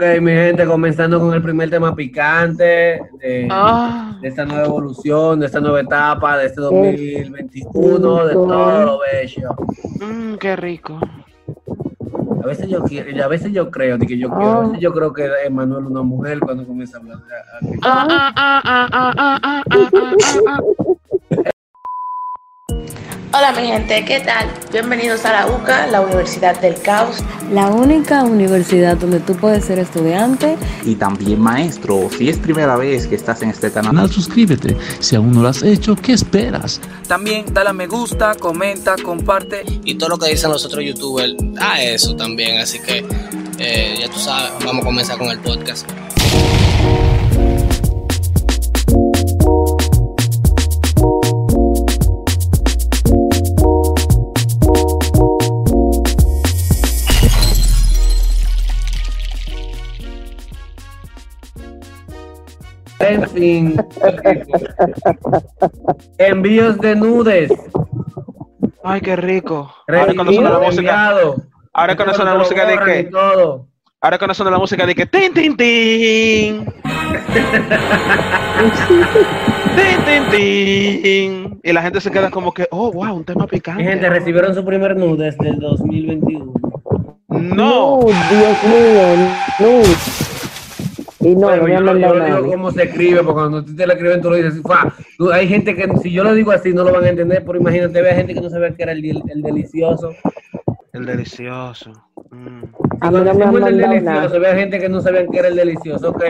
Ok, mi gente, comenzando con el primer tema picante de, Ah. de esta nueva evolución, de esta nueva etapa, de este 2021, de todo lo bello. Mm, qué rico. A veces yo quiero, a veces yo creo, de que yo quiero, a veces yo creo que Emanuel es una mujer cuando comienza a hablar. Hola mi gente, ¿qué tal? Bienvenidos a la UCA, la Universidad del Caos. La única universidad donde tú puedes ser estudiante. Y también maestro. Si es primera vez que estás en este canal, suscríbete. Si aún no lo has hecho, ¿qué esperas? También dale a me gusta, comenta, comparte. Y todo lo que dicen los otros youtubers, a eso también. Así que eh, ya tú sabes, vamos a comenzar con el podcast. En fin, envíos de nudes. Ay, qué rico. Ahora cuando suena la música, ahora cuando suena la Lo música de todo. ahora cuando suena la música de que, tin, tin, tin. Tin, tin, tin. Y la gente se queda como que, oh, wow, un tema Mi picante. gente, recibieron su primer nude desde el 2021. No. Dios mío, no. Y no, Bueno, no me yo, han lo- yo mandado lo digo cómo se escribe, porque cuando tú te lo escriben, tú lo dices, fa. Tú- hay gente que, si yo lo digo así, no lo van a entender, pero imagínate, ve gente que no sabía que era el, el delicioso. El delicioso. Mm. A mí Cuando no me han decimos el delicioso, nada. gente que no sabían que era el delicioso, ok.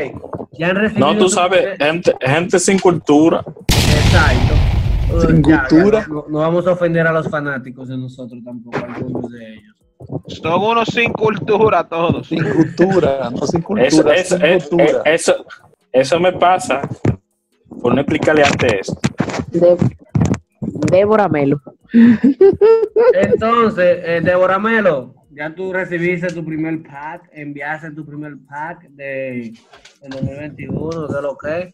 Ya han recibido. No, tú sabes, gente, gente sin cultura. Exacto. Sin ya, cultura. ya, no, no vamos a ofender a los fanáticos de nosotros tampoco, algunos de ellos. Son unos sin cultura todos. sin cultura, no sin cultura, Eso, eso, sin eso, cultura. eso, eso me pasa por no explicarle antes eso. De, Débora Melo. Entonces, eh, Débora Melo, ya tú recibiste tu primer pack, enviaste tu primer pack de, de 2021, de lo que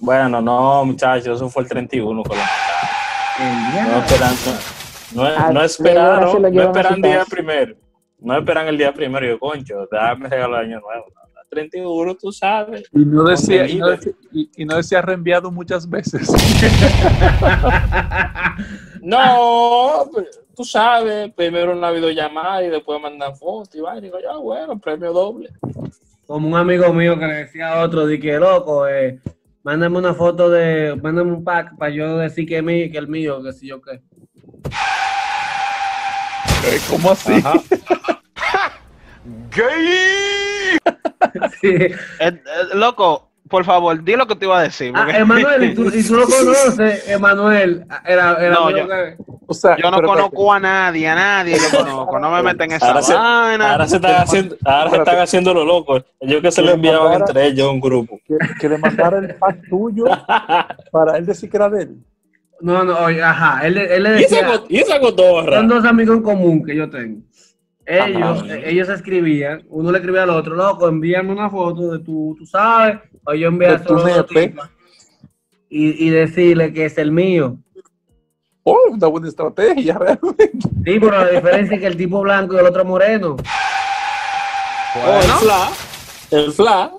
Bueno, no, muchachos, eso fue el 31 con la No no, no, Ah, no esperaron, no esperan día primero. No esperan el día primero. Yo, concho, dame regalo de año nuevo. El 31, tú sabes. Y no decía, y no decía, y- y no decía reenviado muchas veces. No, pues, tú sabes, primero una videollamada y después mandan fotos y va, y digo, ya, bueno, premio doble. Como un amigo mío que le decía a otro, di que loco, eh, mándame una foto de, mándame un pack para yo decir que es mío, que el mío, que si yo qué. Eh, ¿Cómo así? Ajá. Sí. Eh, eh, loco, por favor, di lo que te iba a decir. Ah, porque- Emanuel, y tú, y tú lo conoces, Emanuel, era, era No, yo- que- O sea, Yo no pero- conozco a nadie, a nadie lo conozco. No me meten en esa Ahora se, vaina. ahora se están haciendo, ahora se están haciendo lo loco. Yo que se lo enviaban entre ellos a un grupo. que, que le mandara el pack tuyo para él decir que era de él. No, no, oye, ajá, él, le- él le ¿Y esa, decía, y esa cotorra? son dos amigos en común que yo tengo. Ellos, Ajá. eh, ellos escribían, uno le escribía al otro, loco, envíame una foto de tu, tú sabes, o yo envié De tu y, y decirle que es el mío. Oh, una buena estrategia, realmente. Sí, pero la diferencia es que el tipo blanco y el otro moreno. Oh, el fla. El fla.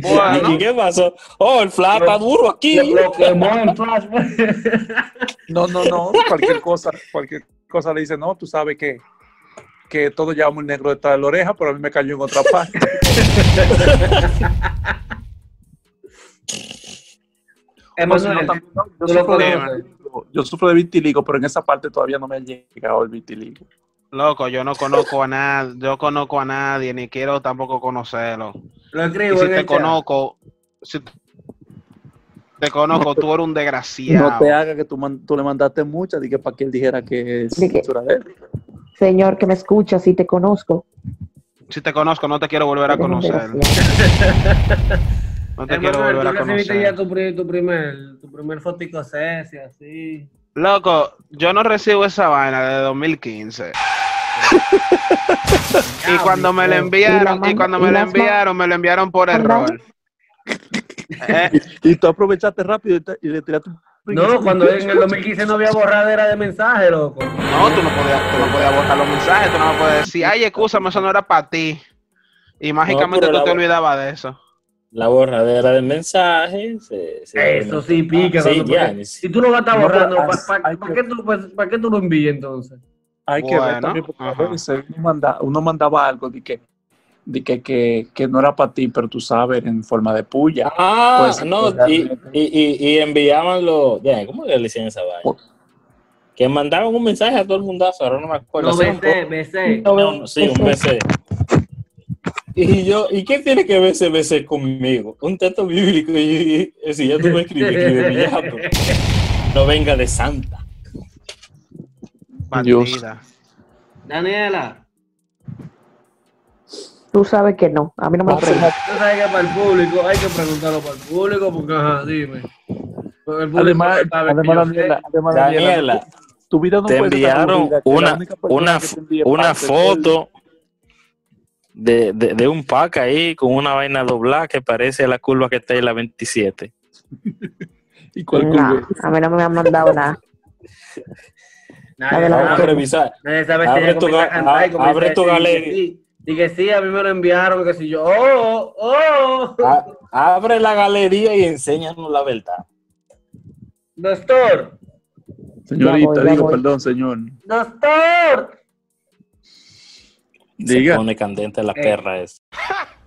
Bueno. ¿Y qué pasó? Oh, el fla está duro aquí. Lo quemó en flash. No, no, no. Cualquier cosa, cualquier cosa le dice, no, tú sabes que, que todo llevamos el negro detrás de la oreja, pero a mí me cayó en otra parte. No, no, yo, sufro de, yo sufro de vitiligo, pero en esa parte todavía no me ha llegado el vitiligo. Loco, yo no conozco a nadie, yo conozco a nadie, ni quiero tampoco conocerlo. Lo Y escribo si en te el chat. conozco, si te conozco, tú eres un No te desgraciado. haga que tú, man- tú le mandaste muchas, dije para que él dijera que es él. Señor que me escucha, si te conozco. Si te conozco, no te quiero volver a conocer. desgraciado. No te quiero volver a tú recibiste ya conocer. tu, pri- tu primer, tu primer fotico así. Loco, yo no recibo esa vaina de 2015. Y cuando me la Y enviaron, y cuando me man- enviaron, me la enviaron por error. Eh, Y tú aprovechaste rápido y, te- y le tiraste un No, cuando en el 2015 no había borradera de mensaje, loco. No, tú no podías, tú no podías borrar los mensajes, tú no me puedes decir, ay, escúchame, eso no era para ti. Y mágicamente tú te olvidabas de eso. La borradera del mensaje. se- se- Eso sí pica. Ah, sí, cuando- ya, porque Si tú lo vas a estar borrando, ¿para qué, tú- pues, qué tú lo envías entonces? Hay que ver Bueno, también, porque a ajá. veces uno, manda- uno mandaba algo de que, de que, que, que no era para ti, pero tú sabes, en forma de puya. Ah, Pues, no, y, y, y, y enviaban los. ¿Cómo que le decían esa vaina? Por- Que mandaban un mensaje a todo el mundazo, ahora no me acuerdo. No, BC, BC. po- no, no, sí, un BC. Y yo, ¿y qué tiene que ver ese BC conmigo? Un texto bíblico. Y, y- si ya tú me escribes, ya, pero no venga de santa. Dios. Bandida. Daniela, Tú sabes que no. A mí no me preguntas. tú sabes que para el público hay que preguntarlo para el público porque, ajá, dime. Porque el Además, además, Daniela, además, Daniela, tu vida no te enviaron una, una, una foto de, de, de un pack ahí con una vaina doblada que parece la curva que está en la 27. ¿Y cuál No, curva? a mí no me han mandado nada. Nadie, sabe, revisar. nadie sabe si Abre tu comienza a ga- cantar y a- comienza abre a tu galería. sí. Y que sí, a mí me lo enviaron, que si yo, oh, oh, A- abre la galería y enséñanos la verdad. doctor, Señorita, Ya voy, ya digo, voy. perdón, señor. doctor. Diga. Se pone candente la Eh. perra esa.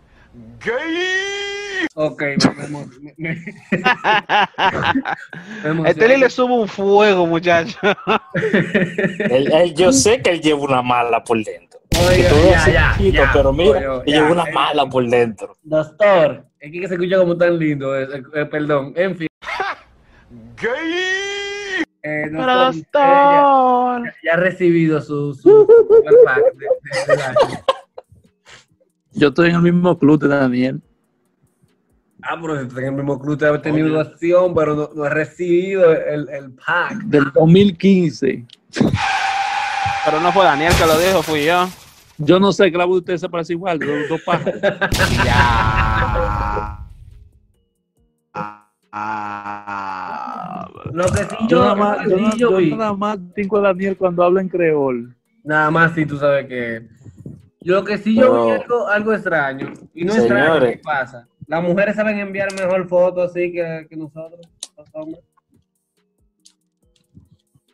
Ok, emociono. Este le sube un fuego, muchacho. Él- yo sé que él lleva una mala por dentro. Todo ya, ya, chiquito, ya, pero mira, oye, lleva una eh, mala por dentro. Doctor, es que se escucha como tan lindo, eh, eh, perdón, en fin. Eh, Pero doctor, eh, doctor. ya, ya ha recibido su, su super pack de, de- de año. Yo estoy en el mismo club de Daniel. Ah, pero si en el mismo club te has tenido acción, pero no, no has recibido el, el pack. Del 2015. Pero no fue Daniel que lo dijo, fui yo. Yo no sé que la voz de ustedes se parece igual, de los dos pájaros. Ya. Ah. Lo que sí Yo yo, nada más, lo que yo, sí yo yo vi, nada más tengo a Daniel cuando habla en creol. nada más si tú sabes que lo que sí yo vi Pero- algo, algo extraño, y no es extraño, Señores. ¿qué pasa? Las mujeres saben enviar mejor fotos así que, que nosotros, los hombres.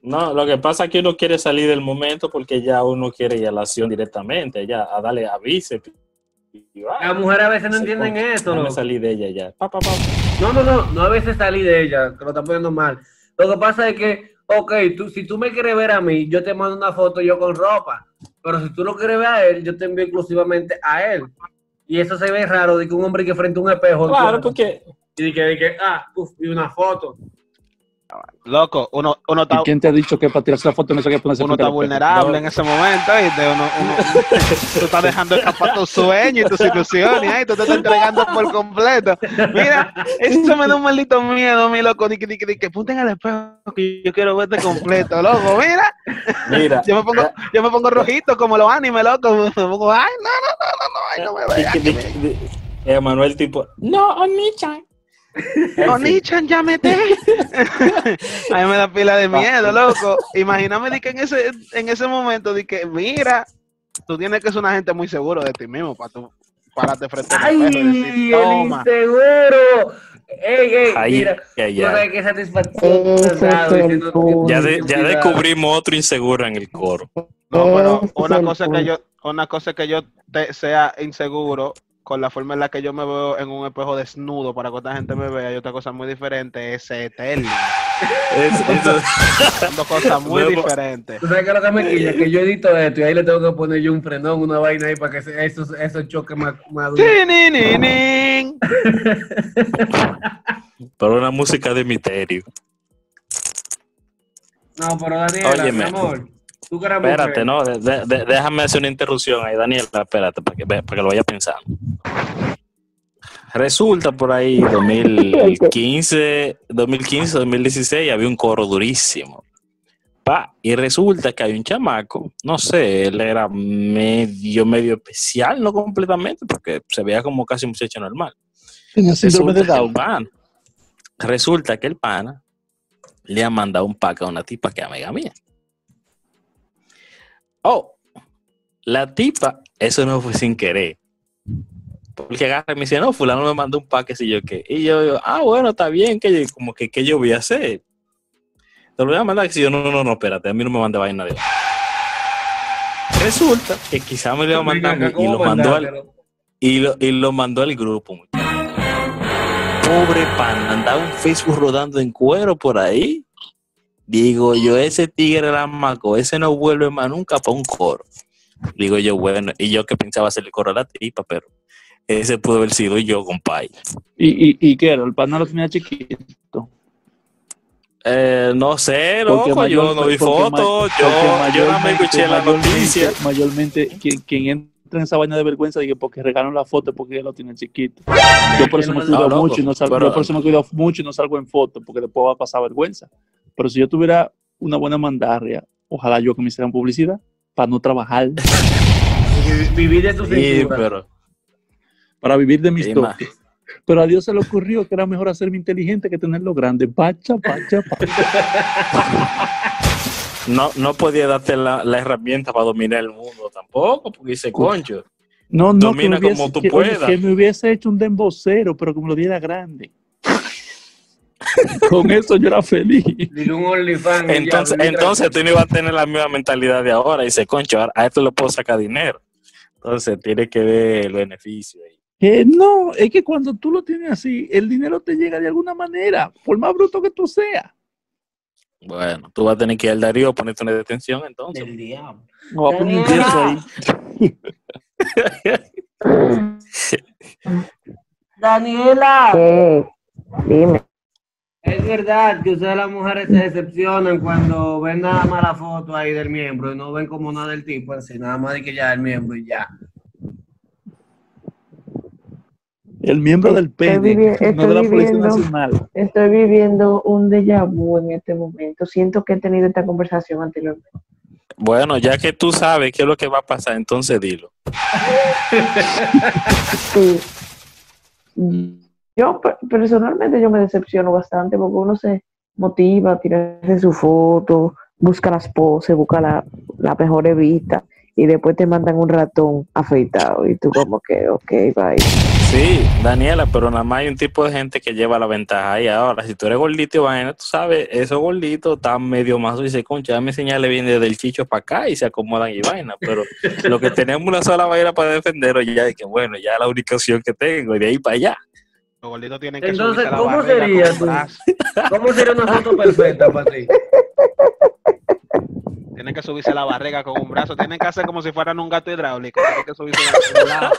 No, lo que pasa es que uno quiere salir del momento porque ya uno quiere ir a la acción directamente, ya a darle aviso. Las mujeres a veces no entienden pone- eso, loco. salir de ella ya. Pa, pa, pa. No, no, no, no a veces salí de ella, que lo está poniendo mal. Lo que pasa es que, ok, tú, si tú me quieres ver a mí, yo te mando una foto yo con ropa, pero si tú lo quieres ver a él, yo te envío exclusivamente a él. Y eso se ve raro de que un hombre que frente a un espejo Claro, porque y de que, de que, ah, uf, y una foto. Loco, uno, uno está, ¿Y quién te ha dicho que para tirarse la foto no se que ponerse uno está vulnerable No. en ese momento y te- uno, uno- tú estás dejando escapar tus sueños y tus ilusiones y ahí tú te estás entregando por completo. Mira, eso me da un maldito miedo, mi loco, de que, de que, de que punten al espejo que yo quiero verte completo, loco, mira. mira, Yo me pongo, yo me pongo rojito como los animes, loco. Me pongo, ay, no, no, no, no, no, ay, no me veas. Emanuel tipo, no, Onichan. No, Nichan, ya mete. A mí me da pila de miedo, loco. Imagíname de que en ese, en ese momento, de que, mira, tú tienes que ser una gente muy seguro de ti mismo para tú pararte frente al ¡Ay, decir, el inseguro! ¡Ey, ey! Ay, mira, qué satisfacción. Ya, de- tienes ya cuidado. descubrimos otro inseguro en el coro. No, pero una cosa que yo, una cosa que yo te- sea inseguro con la forma en la que yo me veo en un espejo desnudo para que otra gente me vea y otra cosa muy diferente es eterno. Es- eso- Son dos cosas muy Luego- diferentes. ¿Tú sabes qué es lo que me quilla? Que yo edito esto y ahí le tengo que poner yo un frenón, una vaina ahí para que se- esos, esos choques más, más. Tinininín. pero una música de misterio. No, pero Daniela, mi Óyeme. amor, que eres Espérate, mujer, no, de- de- déjame hacer una interrupción ahí, Daniel, espérate, para que, ve- para que lo vaya pensando. Resulta por ahí 2015, 2015, 2016 había un coro durísimo. Pa, y resulta que hay un chamaco, no sé, él era medio, medio especial, no completamente, porque se veía como casi un muchacho normal. Resulta que el pana, resulta que el pana le ha mandado un pack a una tipa que es amiga mía. Oh, la tipa, eso no fue sin querer. Porque agarra y me dice, no, fulano me mandó un que sé yo qué. Y yo digo, ah, bueno, está bien, que yo- como que, ¿qué yo voy a hacer? Te lo voy a mandar, que si yo, no, no, no, espérate, a mí no me manda vaina de Resulta que quizá me lo iba a mandar y ¿Cómo lo mandó al, y lo, y lo mandó al grupo. Pobre pan, andaba un Facebook rodando en cuero por ahí. Digo yo, ese tigre la maco, ese no vuelve más nunca para un coro. Digo yo, bueno, y yo que pensaba hacerle coro a la tipa, pero ese pudo haber sido yo, compadre. ¿Y, y, y qué era? ¿El pana lo tenía chiquito? Eh, no sé, loco, yo mayor- no vi fotos, yo, yo más mayormente- escuché la noticia. Mayormente, quien, quien entra en esa vaina de vergüenza, dije, porque regalan la foto porque ya lo tienen chiquito. Yo por eso me No, cuido loco, mucho y no salgo, pero- yo por eso me cuido mucho y no salgo en foto, porque después va a pasar vergüenza. Pero si yo tuviera una buena mandarria, ojalá yo que me hicieran publicidad para no trabajar, Vi- Vivir de tu Sí, pero para vivir de mis Sí, toques. Pero a Dios se le ocurrió que era mejor hacerme inteligente que tenerlo grande. Pacha, pacha, pacha. no, no podía darte la, la herramienta para dominar el mundo tampoco, porque dice, concho. No, no, que Domina hubiese, como tú que, oye, puedas. que me hubiese hecho un dembocero, pero que me lo diera grande. Con eso yo era feliz. Dile un OnlyFans. y ya, Entonces, entonces tú no ibas a tener la misma mentalidad de ahora. Y dice, concho, a esto le puedo sacar dinero. Entonces tiene que ver el beneficio ahí. Que no, es que cuando tú lo tienes así, el dinero te llega de alguna manera, por más bruto que tú seas. Bueno, tú vas a tener que ir al Darío a ponerte una detención entonces. Del diablo. No va a poner un yeso ahí. Daniela, ¿Qué? Dime. Es verdad que ustedes las mujeres se decepcionan cuando ven nada más la foto ahí del miembro y no ven como nada del tipo en sí, nada más de que ya el miembro y ya. El miembro del Estoy pene, vivi- no de la estoy Policía viviendo- Nacional. Estoy viviendo un déjà vu en este momento. Siento que he tenido esta conversación anteriormente. Bueno, ya que tú sabes qué es lo que va a pasar, entonces dilo. Sí. Yo pe- personalmente yo me decepciono bastante porque uno se motiva a tirarse su foto, busca las poses, busca la, la mejor vista y después te mandan un ratón afeitado y tú como que, ok, bye. Sí, Daniela, pero nada más hay un tipo de gente que lleva la ventaja ahí ahora. Si tú eres gordito y vaina, tú sabes, esos gorditos están medio más y dice, concha, dame señales bien desde el chicho para acá y se acomodan y vaina. Pero lo que tenemos una sola vaina para defenderlo ya es que bueno, ya es la única opción que tengo y de ahí para allá. Los gorditos tienen que Entonces, subirse ¿cómo sería tú? brazo. ¿Cómo sería una foto perfecta para ti? Tienen que subirse la barriga con un brazo. Tienen que hacer como si fueran un gato hidráulico. Tienen que subirse la barriga.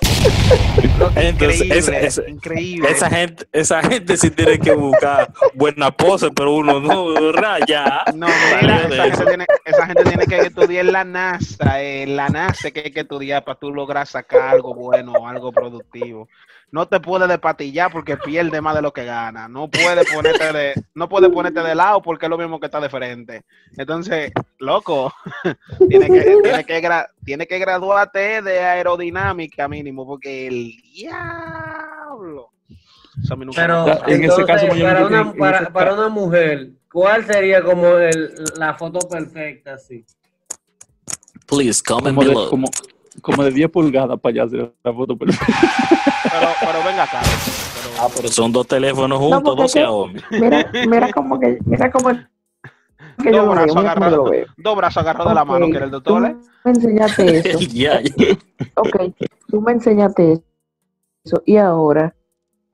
Entonces, Increíble, esa, esa- increíble. esa gente, esa gente sí tiene que buscar buena pose, pero uno no, raya. No, mira, esa gente, tiene, esa gente tiene que estudiar la NASA. En la NASA que hay que estudiar para tú lograr sacar algo bueno, algo productivo. No te puedes despatillar porque pierde más de lo que gana. No puedes ponerte de, no puedes ponerte de lado porque es lo mismo que está de frente. Entonces, loco, tiene que, tiene que, gra- tiene que graduarte de aerodinámica mínimo porque el diablo. Eso a mí nunca me Pero en ese caso, para, una, para, ese para una mujer, ¿cuál sería como el, la foto perfecta? Sí. Please comment Como de, below. como, como de 10 pulgadas para allá hacer la foto perfecta. Pero, pero venga acá. Pero, Ah, pero son dos teléfonos juntos, que- Xiaomi. Mira, mira como que, mira como que dos brazos agarrados, dos brazos agarrados de la mano, que era el tú doctor. ¿eh? me enseñaste eso. Ya, ya. Ok, tú me enseñaste eso. Y ahora,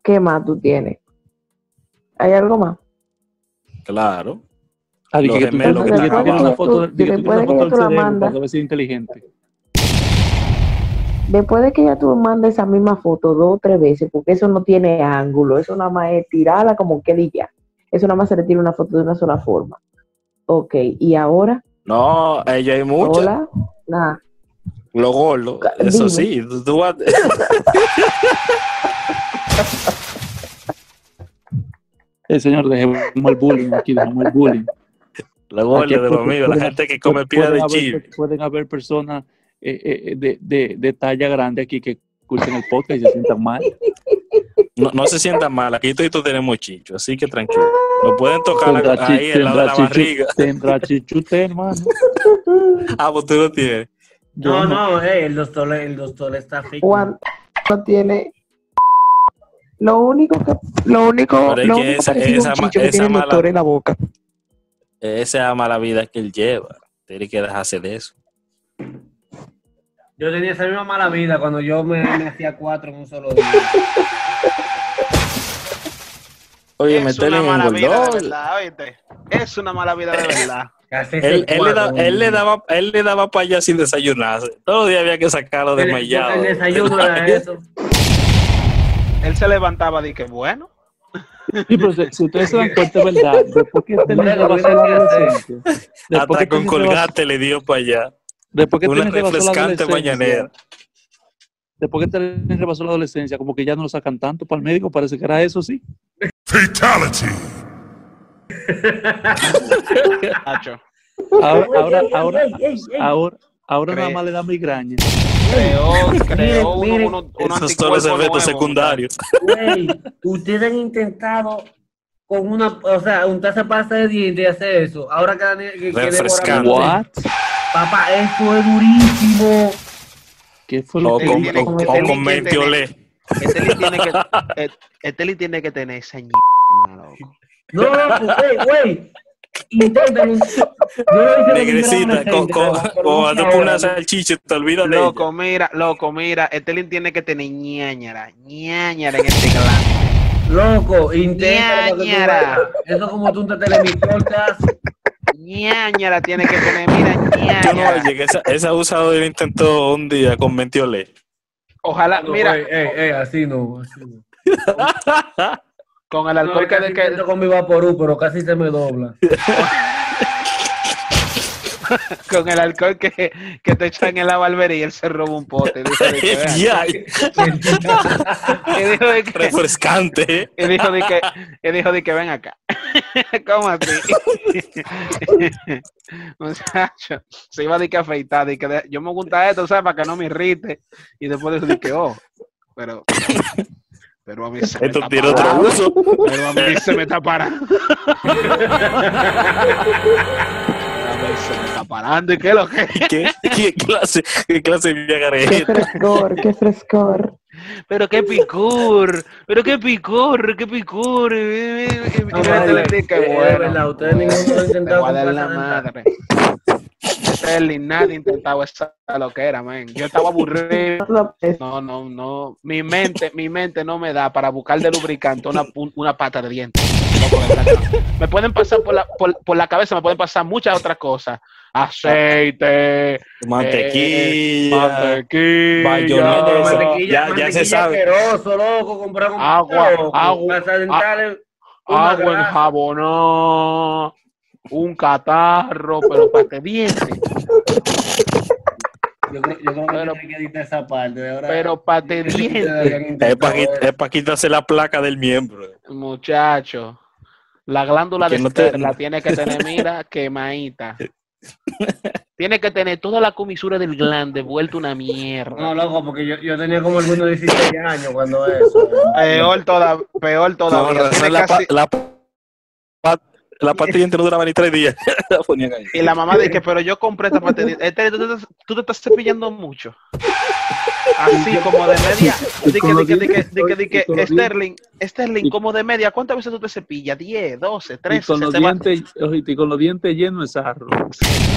¿qué más tú tienes? ¿Hay algo más? Claro. Ah, di Los que, tú, tú tú tú. Después de que ya tú mandes esa misma foto dos o tres veces, porque eso no tiene ángulo, eso nada más es tirada como que ya. Eso nada más se le tira una foto de una sola forma. Ok, y ahora, No, ella hay muchas. hola, nada. Lo gordo, eso dime. sí. tú- tú vas- Eh, señor, dejemos el bullying aquí, dejemos el bullying. Lo gordo de los puede- míos, la gente que come pila pueden de chile. Pueden haber personas eh, eh, de, de, de talla grande aquí que escuchen el podcast y se sientan mal. No, no se sientan mal, aquí todos tenemos chicho, así que tranquilo. Lo pueden tocar Tendrá la- chi- ahí lado de la chichu- barriga. Tendrá chichute, hermano. Ah, pues tú lo tienes. No, no, eh, el doctor, el doctor está fijo. Juan no tiene. Lo único que. Lo único. Pero Lo que único esa- esa un que esa tiene el mala- doctor en la boca. Esa es la mala vida que él lleva. Tiene que dejarse de eso. Yo tenía esa misma mala vida cuando yo me, me hacía cuatro en un solo día. es Oye, una meterle en mala un vida de verdad, ¿oíste? Es una mala vida de verdad. Él, le da- cuatro, él le ¿no? daba, él le daba para allá sin desayunarse. Todos los días había que sacarlo desmayado. El desayuno era eso. Él se levantaba y que bueno. Sí, pero si, si ustedes se dan cuenta, es verdad. Después que este niño Hasta con colgate le dio para allá. Después que niño pasó la refrescante adolescencia. Después que niño pasó la adolescencia, como que ya no lo sacan tanto para el médico, parece que era eso, sí. Nacho. Ahora, ahora, ahora, ahora, ahora nada más le da migraña. Creó, creó uno, miren, uno, uno Esos son los efectos secundarios. Ustedes han intentado con una, o sea, untarse pasta de dientes y hacer eso. Ahora cada ni- que, que Refrescante. Papá, eso es durísimo. ¿Qué fue lo O que con, tiene- o- con- o con líquido mentiolé. Li tiene que, tener esa ñi-. No, no, güey, güey. Intenten. Yo lo hice cuando yo era Negrecita, con, adolescente, con, una salchicha, te olvidas de ella. Loco, mira, loco, mira, este li tiene que tener ñañara, ñañara en este glande. Loco. Ñañara. Eso como tú te televisores. ñañara tiene que tener, mira, Yo no llegué, esa, esa intentó un día con mentiolé. Ojalá, mira, Ey, ey, ey, así no. Así no. con el No, alcohol de que, con mi vaporú, pero casi se me dobla. con el alcohol que, que te echan en la barbería él se roba un pote. Dijo de que, vean, Ya, y dijo de que, refrescante. y dijo de que, y dijo de que ven acá. ¿Cómo así? Muchacho, se iba de que afeitar, de que yo me gusta esto, ¿sabes? Para que no me irrite. Y después dijo de que, oh, pero, pero a mí se me Esto está tiene otro uso. Pero a mí se me está parando. Se me está parando. ¿Y qué lo que? ¿Qué, qué clase, qué clase de Qué viagarejita? frescor, qué frescor. Pero qué picor, pero qué picor, qué picor. No, qué verdad, ustedes ninguno lo han intentado la madre. Este nadie ha intentado esa lo que era, man. Yo estaba aburrido. No, no, no. Mi mente, mi mente no me da para buscar de lubricante una, una pata de diente. Me pueden pasar por la, por, por la cabeza, me pueden pasar muchas otras cosas. Aceite, Mantequilla. mantequilla, bayonesa. No, Eso, mantequilla, ya- ya mantequilla se sabe. asqueroso, loco, comprar un Agua, loco, agua, dental, agua grasa. enjabonada, un catarro, pero para que dientes. Yo creo, yo creo que Pero- tiene que editar esa parte. de ahora. Pero para que Ustedes dientes. deberían Es para quitarse la placa del miembro. Muchacho, la glándula de no te- la tiene que tener, mira, quemadita. Tiene que tener toda la comisura del glande vuelta una mierda. No, loco, porque yo, yo tenía como algunos 16 años cuando eso. Peor, toda, peor No, todavía. no, Tiene la, casi- la, la parte no duraba ni tres días. Y la mamá dice, pero yo compré esta parte de... Este, tú te estás cepillando mucho. Así como de media. Di que, que, que, dientes- Sterling, Sterling, como de media, ¿cuántas veces tú te cepillas? ¿10, 12, Y 13? con, los se te va- dientes, ojito, y con los dientes llenos de sarro.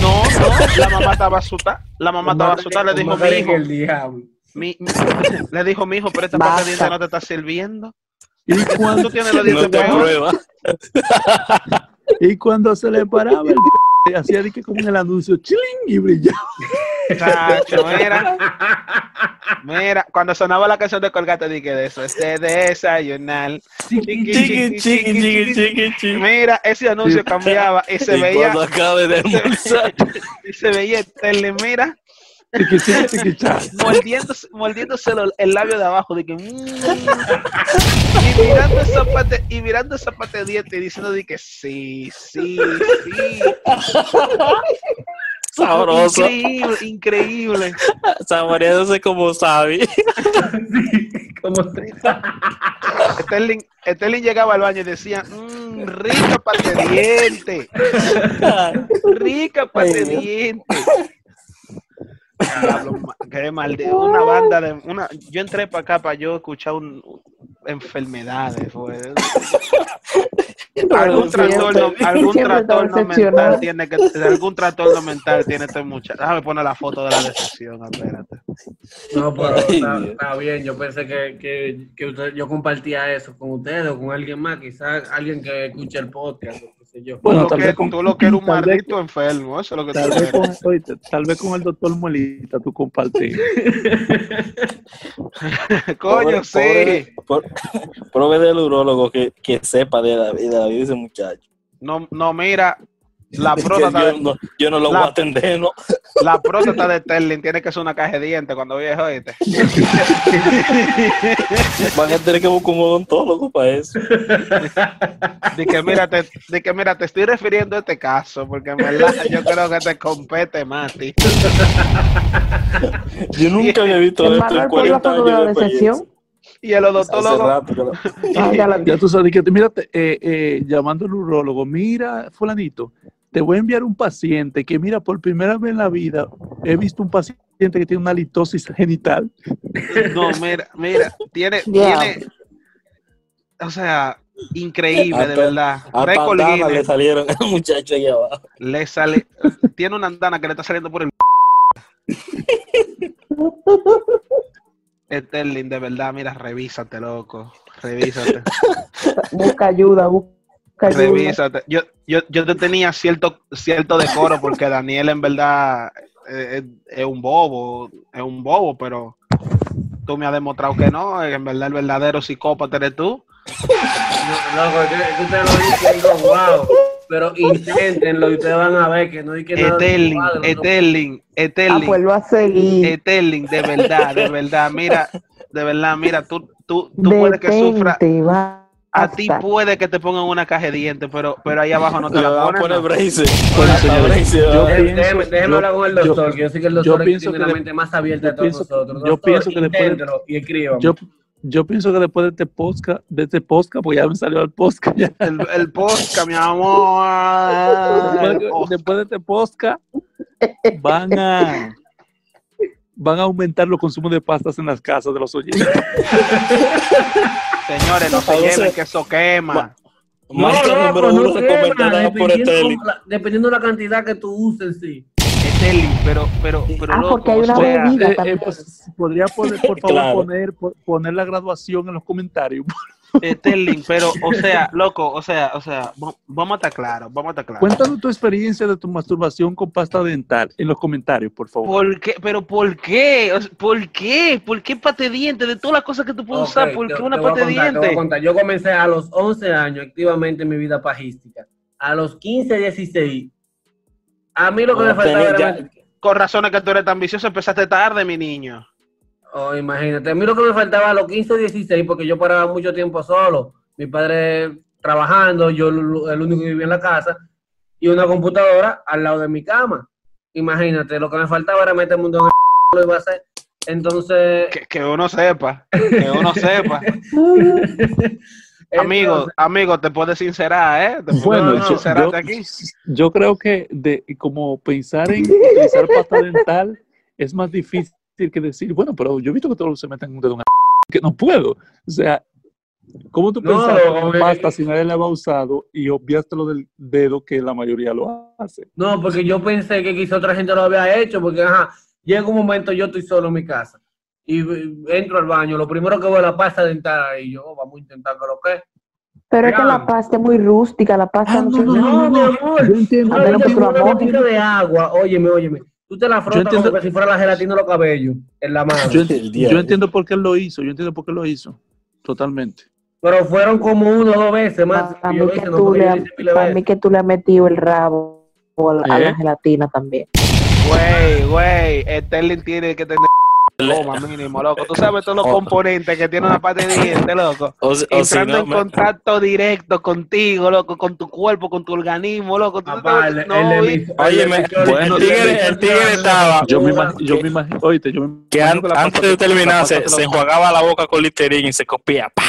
No, no, la mamá estaba asustada. La mamá estaba asustada, le dijo, mi hijo, mi, mi- le dijo, mi hijo, pero esta parte de diente no te está sirviendo. Y Tú cuando, tienes los No dientes te peor. prueba. y cuando se le paraba el hacía de que como en el anuncio, chiling, y brillaba. Chacho, mira, mira, cuando sonaba la canción de Colgate, dije de eso, este desayunar. Chiqui, chiqui, chiqui, chiqui, chiqui. Mira, ese anuncio cambiaba y se Y veía, cuando acabe de almorzar, y se veía Sterling, mira, Mordiéndose, mordiéndose el labio de abajo, de que, mm. y mirando esa parte, y mirando esa parte de diente y diciendo de que sí, sí, sí. sabroso, Increíble, increíble. saboreándose como sabe. Como Sterling, Sterling llegaba al baño y decía, mmm, rica pate diente. Rica pate diente. Qué mal de una banda de una yo entré para acá para yo escuchar un, enfermedades algún trastorno algún mental tiene que algún trastorno mental tiene este muchacho. Déjame poner la foto de la decepción espérate. No, pero está, bien. Yo pensé que, que, que usted- yo compartía eso con ustedes o con alguien más, quizás alguien que escuche el podcast, yo. Bueno, tú, lo que, con- tú lo que eres un vez- maldito enfermo eso es lo que Tal tú vez, eres. con, oíste, tal vez con el doctor Molita tú compartís. coño sí Pobre, pobre- pobre del urólogo que, que sepa de la, de la vida de ese muchacho. no no mira la próstata yo, de, no, yo no lo la- voy a atender, ¿no? la próstata de Sterling tiene que ser una caja de dientes cuando viejo ¿oíste? Van a tener que buscar un odontólogo para eso. De que mira, te, de que mira, te estoy refiriendo a este caso, porque en verdad yo creo que te compete más, tío. Yo nunca había visto esto en por la 40 foto de la años de decepción. experiencia. Y el odontólogo, rato Ah, ya la vi. Ya tú sabes que, mírate, eh, eh, llamando al urólogo, mira, fulanito, te voy a enviar un paciente que, mira, por primera vez en la vida he visto un paciente que tiene una litosis genital. no, mira, mira, tiene, tiene, o sea, increíble, de verdad. Le salieron al muchacho ahí abajo. le sale, tiene una andana que le está saliendo por el Sterling, de verdad, mira, revísate, loco, revísate. Busca ayuda, busca ayuda. Revísate. Yo, yo, yo te tenía cierto, cierto decoro porque Daniel en verdad eh, es, es un bobo, es un bobo, pero tú me has demostrado que no, en verdad el verdadero psicópata eres tú. No, ustedes lo digo, wow. Pero inténtenlo y ustedes van a ver que no hay que nada. Sterling, padre, no- Sterling, Ah, pues lo de verdad, de verdad, mira, de verdad, mira, tú, tú, tú puedes que sufra, Detente, va. A ti puede que te pongan una caja de dientes, pero, pero ahí abajo no te la van a ponen. braces. Yo. Déjeme- yo- hablar con el yo- doctor, que yo sé que el yo doctor pienso tiene que la mente más abierta de yo todos pienso- nosotros. yo Doctor, pienso que después y escríbame. Yo, yo pienso que después de este podcast, de este podcast, porque ya me salió el podcast, ya. El, el podcast, mi amor. después, después de este podcast, van a van a aumentar los consumos de pastas en las casas de los oyentes. Señores, no se lleven que eso quema. Marca loco, número no uno quema, por dependiendo la- Dependiendo de la cantidad que tú uses, sí. Sterling, pero, pero, pero, Ah, porque hay o una sea, bebida Eh, eh, pues, podría poner, por favor, Claro. poner, po- poner la graduación en los comentarios. Sterling, pero, o sea, loco, o sea, o sea, va- vamos a estar claros, vamos a estar claros. Cuéntanos tu experiencia de tu masturbación con pasta dental en los comentarios, por favor. ¿Por qué? ¿Pero por qué? ¿Por qué? ¿Por qué pate diente? De todas las cosas que tú puedes usar, ¿por qué una voy a pate contar, te voy a diente? Yo comencé a los 11 años activamente en mi vida pajística. A los 15, 16. A mí lo que No, me faltaba era... Con razones que tú eres tan vicioso, empezaste tarde, mi niño. Oh, imagínate, a mí lo que me faltaba a los 15 o 16, porque yo paraba mucho tiempo solo. Mi padre trabajando, yo el único que vivía en la casa, y una computadora al lado de mi cama. Imagínate, lo que me faltaba era meterme un el lo iba a hacer. Entonces, Que, que uno sepa, que uno sepa. Amigo, entonces, amigo, te puedes sincerar, ¿eh? Te Bueno, sincerarte yo- aquí. yo creo que de como pensar en utilizar pasta dental es más difícil que decir, bueno, pero yo he visto que todos se meten un dedo en el que no puedo. O sea, ¿cómo tú No, pensar no, eh, pasta si nadie la ha usado y obviaste lo del dedo que la mayoría lo hace? no, porque yo pensé que quizá otra gente lo había hecho, porque ajá, llega un momento, yo estoy solo en mi casa. Y eh, entro al baño, lo primero que veo es la pasta dental y yo, oh, vamos a intentar que lo que. Pero es que la pasta es muy rústica, la pasta Ah, no, no, se no, usa. No, mi amor. Yo entiendo, A No, yo menos yo que tú tengo la una mojes. gotica de agua, óyeme, óyeme. Tú te la frotas entiendo- como que si fuera la gelatina de los cabellos en la mano. yo, entiendo por qué él lo hizo, yo entiendo por qué lo hizo, totalmente. Pero fueron como uno o dos veces más. Para mí, que tú le, has metido el rabo a la, a la ¿Eh? gelatina también. Güey, güey, Sterling tiene que tener goma mínimo, loco. Tú sabes todos los Oh. componentes que tiene una parte de diente, loco. O, o si Entrando no, en me- contacto directo contigo, loco, con tu cuerpo, con tu organismo, loco. Tú Papá, el- no, el Óyeme, el emisor- bueno, el tigre- emisor- el tigre estaba- Yo me, yo imagino, oíste, yo me que imagino an- la antes de terminar se, se enjuagaba la boca con Listerine y se copia. ¡pa!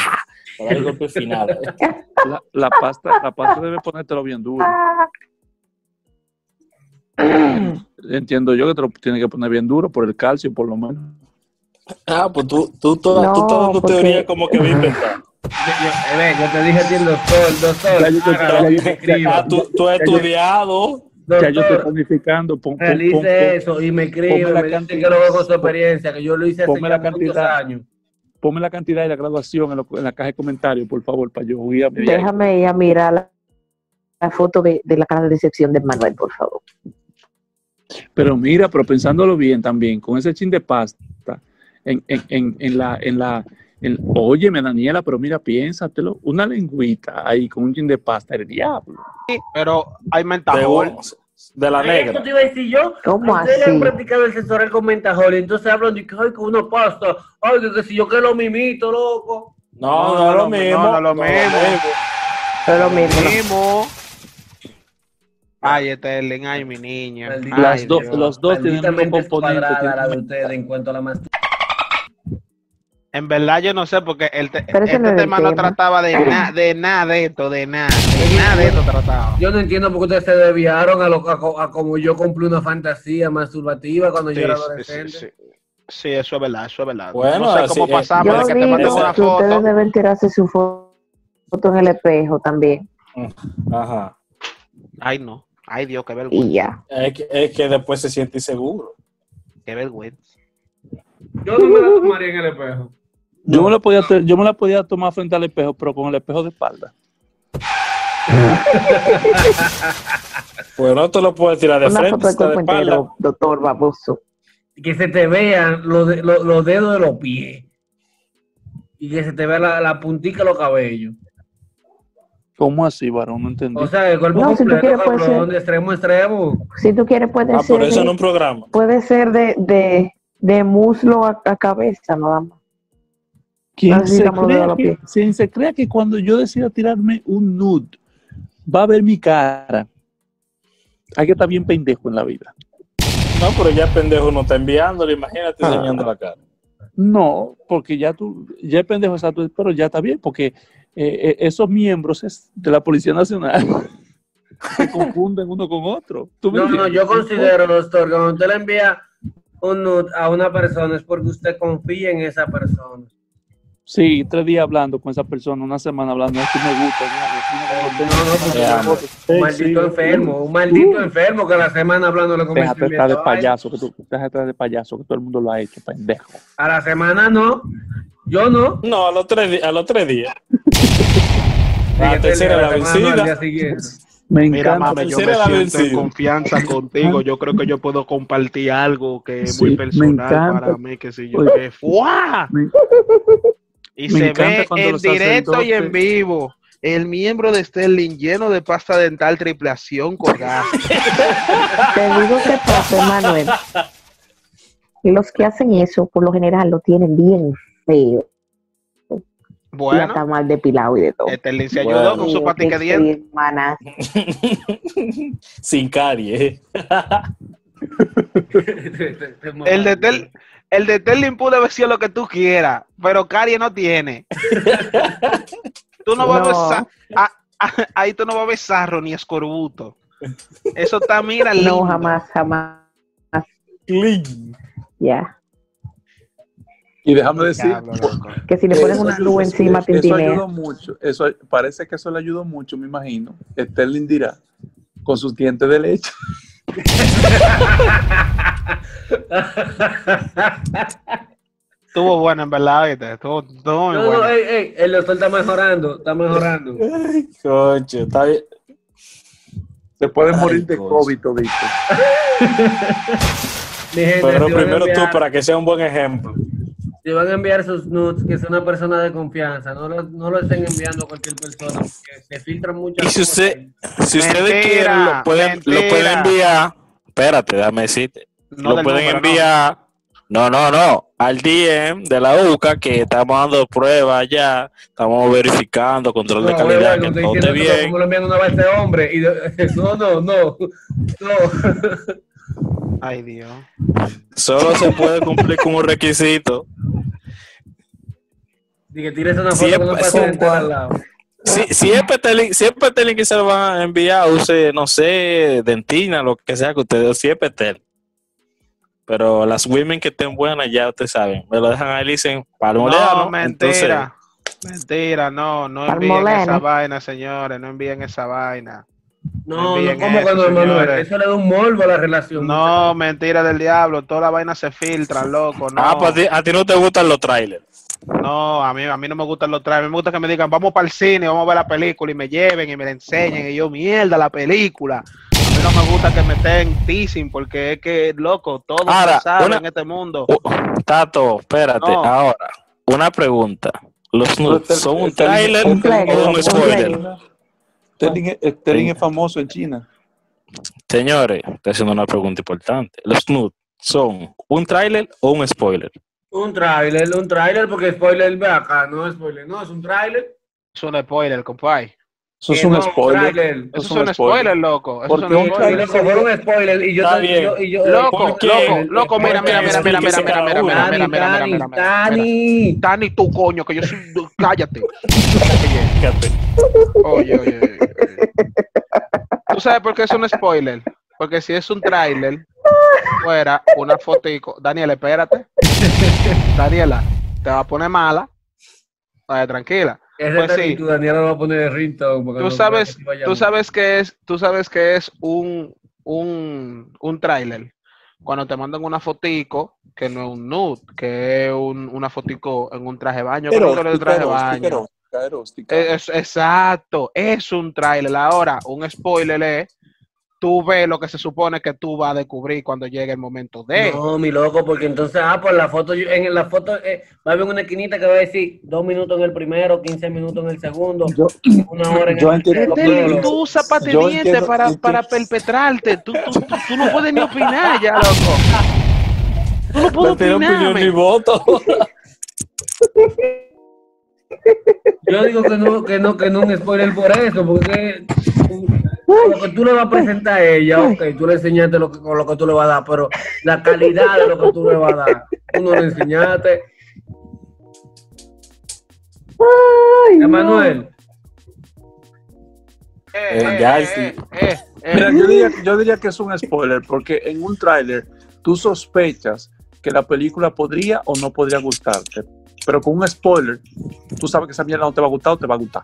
Para el golpe final. La, la pasta, la pasta debe ponértelo bien duro. Entiendo yo que te lo tienes que poner bien duro por el calcio, por lo menos. Ah, pues tú, tú, toda, No, tú estás dando porque- teoría como que a inventar. Yo, yo- eh, te dije a ti el doctor, el doctor. Te- escriba. Ah, tú, tú has estudiado. Ya yo estoy Doctor, planificando. Pon, pon- pon- realice pon- eso y me escribe, la me dice cantidad. que lo veo con su experiencia, que yo lo hice hace la cantidad. años. ponme la cantidad y la graduación en, lo- en la caja de comentarios, por favor, para yo de ahí. Déjame ir a mirar la, la foto de, de la cara de decepción de Manuel, por favor. Pero mira, pero pensándolo bien también, con ese chin de pasta, en, en, en, en la, en la, en- óyeme Daniela, pero mira, piénsatelo, una lengüita ahí con un chin de pasta, el diablo. Pero hay mentajol. de la negra. Esto te iba a decir yo. ¿Cómo Ustedes le así? han practicado el sensor con mentajol entonces hablan de que, ay, con una pasta. Ay, que, que si yo que lo mimito, loco. No, no, No, es lo no, mismo. no, no lo mismo. Pero lo mismo. ¿no? Mismo. Ay, Sterling, ay, mi niña. Maldita- Las dos- Dios. los dos tienen un componente. cuadrada la de ustedes en cuanto a la masturbación. En verdad yo no sé porque el te- este no era el tema no tema. trataba de nada, de nada de esto, de nada, de nada de esto trataba. Yo no entiendo por qué ustedes se desviaron a, lo, a, a como yo cumplí una fantasía masturbativa cuando Sí, yo era sí, adolescente. sí, sí. Sí, eso es verdad, eso es verdad. Bueno, no sé cómo pasamos Yo de que te digo una que ustedes foto. deben tirarse su fo- foto en el espejo también. Ajá. Ay, no. Ay, Dios, qué vergüenza. Y ya. Es que, es que después se siente inseguro. Qué vergüenza. Yo no me la tomaría en el espejo. Yo, me la podía, yo me la podía tomar frente al espejo, pero con el espejo de espalda. Pues no te lo puedes tirar de Una frente, foto de espalda. entero, doctor baboso. Que se te vean los, de- los, los dedos de los pies. Y que se te vea la, la puntica de los cabellos. ¿Cómo así, varón? No entendí. O sea, el cuerpo No, si tú completo, quieres, puede cabrón, ser. de extremo a extremo. Si tú quieres, puede Ah, ser, por eso en un programa. puede ser de, de, de muslo a, a cabeza, nada más. ¿Quién se, la que, quien se crea que cuando yo decida tirarme un nude, va a ver mi cara? Hay que estar bien pendejo en la vida. No, pero ya el pendejo no está enviándolo, imagínate Ah. enseñando la cara. No, porque ya tú, ya es pendejo exacto, pero ya está bien, porque eh, eh, esos miembros es de la Policía Nacional se confunden uno con otro. ¿Tú me No, no, yo considero, doctor, que cuando usted le envía un nude a una persona es porque usted confía en esa persona. Sí, tres días hablando con esa persona, una semana hablando, esto me gusta. No, un maldito sí. enfermo, un maldito enfermo que la semana hablándole con Déjate estar de Ay, payaso, que tú, déjate estar de payaso, que todo el mundo lo ha hecho, pendejo. A la semana no, yo no. No, a los tres, a los tres días. La tercera la al vencida. Me Mira, encanta. mami, yo me tercera la siento en confianza contigo. Yo creo que yo puedo compartir algo que es Sí, muy personal para mí, que si yo Oye, que ¡Fua! me- Y Me se ve en directo y en vivo. El miembro de Sterling lleno de pasta dental triplación colgada. Te digo que pasa, Manuel. Y los que hacen eso, por lo general, lo tienen bien feo. Y hasta Bueno, mal depilado y de todo. Sterling se Bueno. ayudó con su patica de dientes. hermana. Sin carie. El de, Tel- el de Sterling pudo haber sido lo que tú quieras, pero Carie no tiene. tú no vas a a- a- ahí tú no vas a ver sarro ni escorbuto. Eso está, mira, lindo. No, jamás, jamás. Clean. Ya. Y déjame decir. Que si le ponen Eso- una eso- luz encima, eso tintinea. ayudó mucho. Eso parece que eso le ayudó mucho, me imagino. Sterling dirá con sus dientes de leche. Estuvo bueno, en verdad, ¿viste? Estuvo, estuvo muy No, no, bueno. ey, ey, el doctor está mejorando, está mejorando. Coche, está bien. Se pueden Ay, morir de. COVID todito. Pero si primero tú, para que sea un buen ejemplo. Si van a enviar sus nudes, que sea una persona de confianza, no lo, no lo estén enviando a cualquier persona, porque se filtran muchas Y si cosas. usted, si ustedes Mentira, quieren, lo pueden, lo pueden enviar. Espérate, déjame decirte. No lo pueden número, enviar. No, no, no. Al DM de la UCA, que estamos dando pruebas ya. Estamos verificando, control de No, calidad, güey, que todo esté bien. como lo envían una vez de hombre. Y de- no, no, no, no. Ay, Dios. Solo se puede cumplir con un requisito. Y que tires una foto con un al lado. Si, si es Petelín, si es Petelín que se lo van a enviar, use, no sé, dentina, lo que sea que ustedes, si es Petel. Pero las women que estén buenas, ya ustedes saben, me lo dejan ahí, le dicen, palmolea, No, ¿no? mentira. Mentira, no, no envíen esa vaina, señores, no envíen esa vaina. No, no, ¿cómo eso, que no, Manuel? Eso le da un morbo a la relación. No, mentira del diablo, toda la vaina se filtra, loco, no. Ah, pues a ti, a ti no te gustan los trailers. No, a mí, a mí no me gustan los trailers, me gusta que me digan, vamos para el cine, vamos a ver la película y me lleven y me la enseñen y yo, mierda, la película. Me gusta que me estén teasing porque es que, loco, todo Ahora, se sabe una- en este mundo. Uh, Tato, espérate, No. ahora, una pregunta. ¿Los nudes son un Este- trailer este- o un spoiler? Sterling, es- Sterling es famoso en China. Señores, estoy haciendo una pregunta importante. ¿Los nudes son un trailer o un spoiler? Un tráiler, un tráiler, porque spoiler ve acá, no es spoiler, no, es un tráiler. Es un spoiler, compadre. Eso es un spoiler. Eso Eso es un spoiler, loco. Eso Porque es un fue un spoiler y yo y yo- Loco, loco, loco, mira, mira, mira, mira, mira, mira, mira, mira, mira, Tani, mira, mira, mira, Tani, mira, mira. Tani. Tú, coño, que yo soy. Cállate. Oye, oye, oye. ¿Tú sabes por qué es un spoiler? Porque si es un tráiler, fuera una fotico. Daniela, espérate. Daniela, te va a poner mala. Vaya, tranquila. Ese Pues sí. tú, Daniela lo va a poner de ringtone. Tú no- sabes, tú sabes que es, tú sabes que es un, un, un tráiler. Cuando te mandan una fotico, que no es un nude, que es un, una fotico en un traje de baño. ¿Cómo que no es un traje de baño? erótica, erótica. Es, exacto, es un tráiler. Ahora, un spoiler es, tú ves lo que se supone que tú vas a descubrir cuando llegue el momento de. No, mi loco, porque entonces, ah, por la foto, en la foto eh, va a haber una esquinita que va a decir dos minutos en el primero, 15 minutos en el segundo, Yo, una hora en yo el tercero. Tú usas para, para perpetrarte. Tú, tú, tú, tú no puedes ni opinar ya, loco. Tú no puedes No opinar. opinión ni voto. Yo digo que no, que no, que no un spoiler por eso, porque lo que tú le vas a presentar a ella, ok, tú le enseñaste lo que, con lo que tú le vas a dar, pero la calidad de lo que tú le vas a dar, tú no le enseñaste. Ay, no. Emanuel, Eh, Eh, eh, ya, eh, sí. eh, eh. Mira, yo diría, yo diría que es un spoiler, porque en un tráiler tú sospechas que la película podría o no podría gustarte. Pero con un spoiler, tú sabes que esa mierda no te va a gustar o te va a gustar.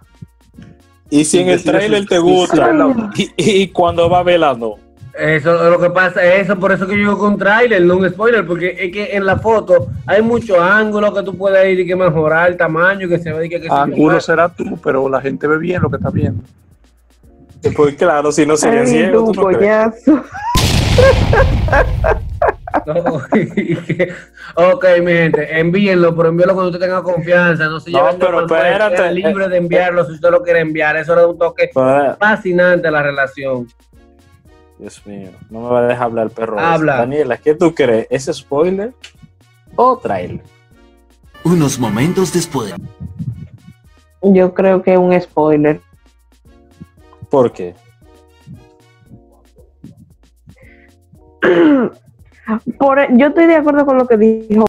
Y si en el trailer te gusta y, y cuando va no. eso es lo que pasa, eso por eso que yo digo con trailer, no un spoiler, porque es que en la foto hay muchos ángulos que tú puedes ir y que mejorar el tamaño, que se ve y que, que se Ángulo será tú, pero la gente ve bien lo que está viendo. Pues claro, si no sería Ay, ciego, tú, ¿tú no ok, mi gente, envíenlo, pero envíenlo cuando usted tenga confianza. No se No, lleven pero espérate, sea libre de enviarlo si usted lo quiere enviar. Eso le da un toque Pues, fascinante a la relación. Dios mío, no me va a dejar hablar el perro. Habla. ese. Daniela, ¿qué tú crees? ¿Es spoiler o trailer? Unos momentos después. Yo creo que es un spoiler. ¿Por qué? Por, yo estoy de acuerdo con lo que dijo.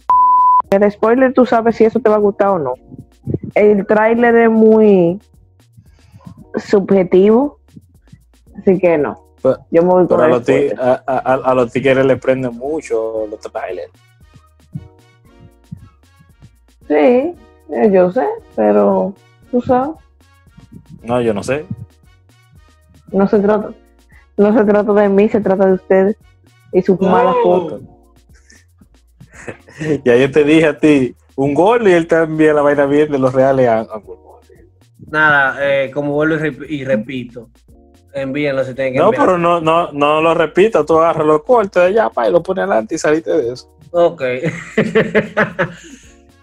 El spoiler tú sabes si eso te va a gustar o no. El tráiler es muy subjetivo, así que no. Pero- Yo me voy con a los, a, a- a los tigres le prenden mucho los trailers. Sí, eh, yo sé, pero tú sabes, No, yo no sé. no se trata, no se trata de mí, se trata de ustedes y sus malas fotos. Ya yo te dije a ti un gol y él también la vaina bien de los reales ángulos. Nada, eh, como vuelvo y, rep- y repito, envíenlo si tienen que No, enviar. pero no, no, no lo repito, tú agarras los cortes de allá pa, y lo pones adelante y saliste de eso. Ok.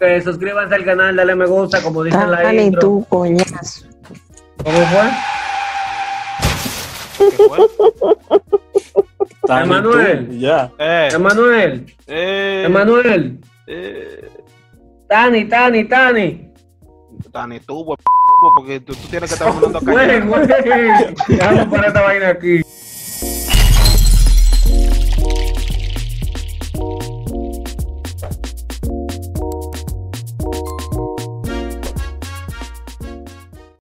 Eh, suscríbanse al canal, dale me gusta, como dice en la Dale intro. tú, coñazo. ¿Cómo fue? Emanuel. Ya. Eh. Emanuel. Eh. Emanuel. Eh. Tani, Tani, Tani. Tani, tú, porque tú, tienes que estar hablando acá. Güey, güey. Déjame poner esta vaina aquí.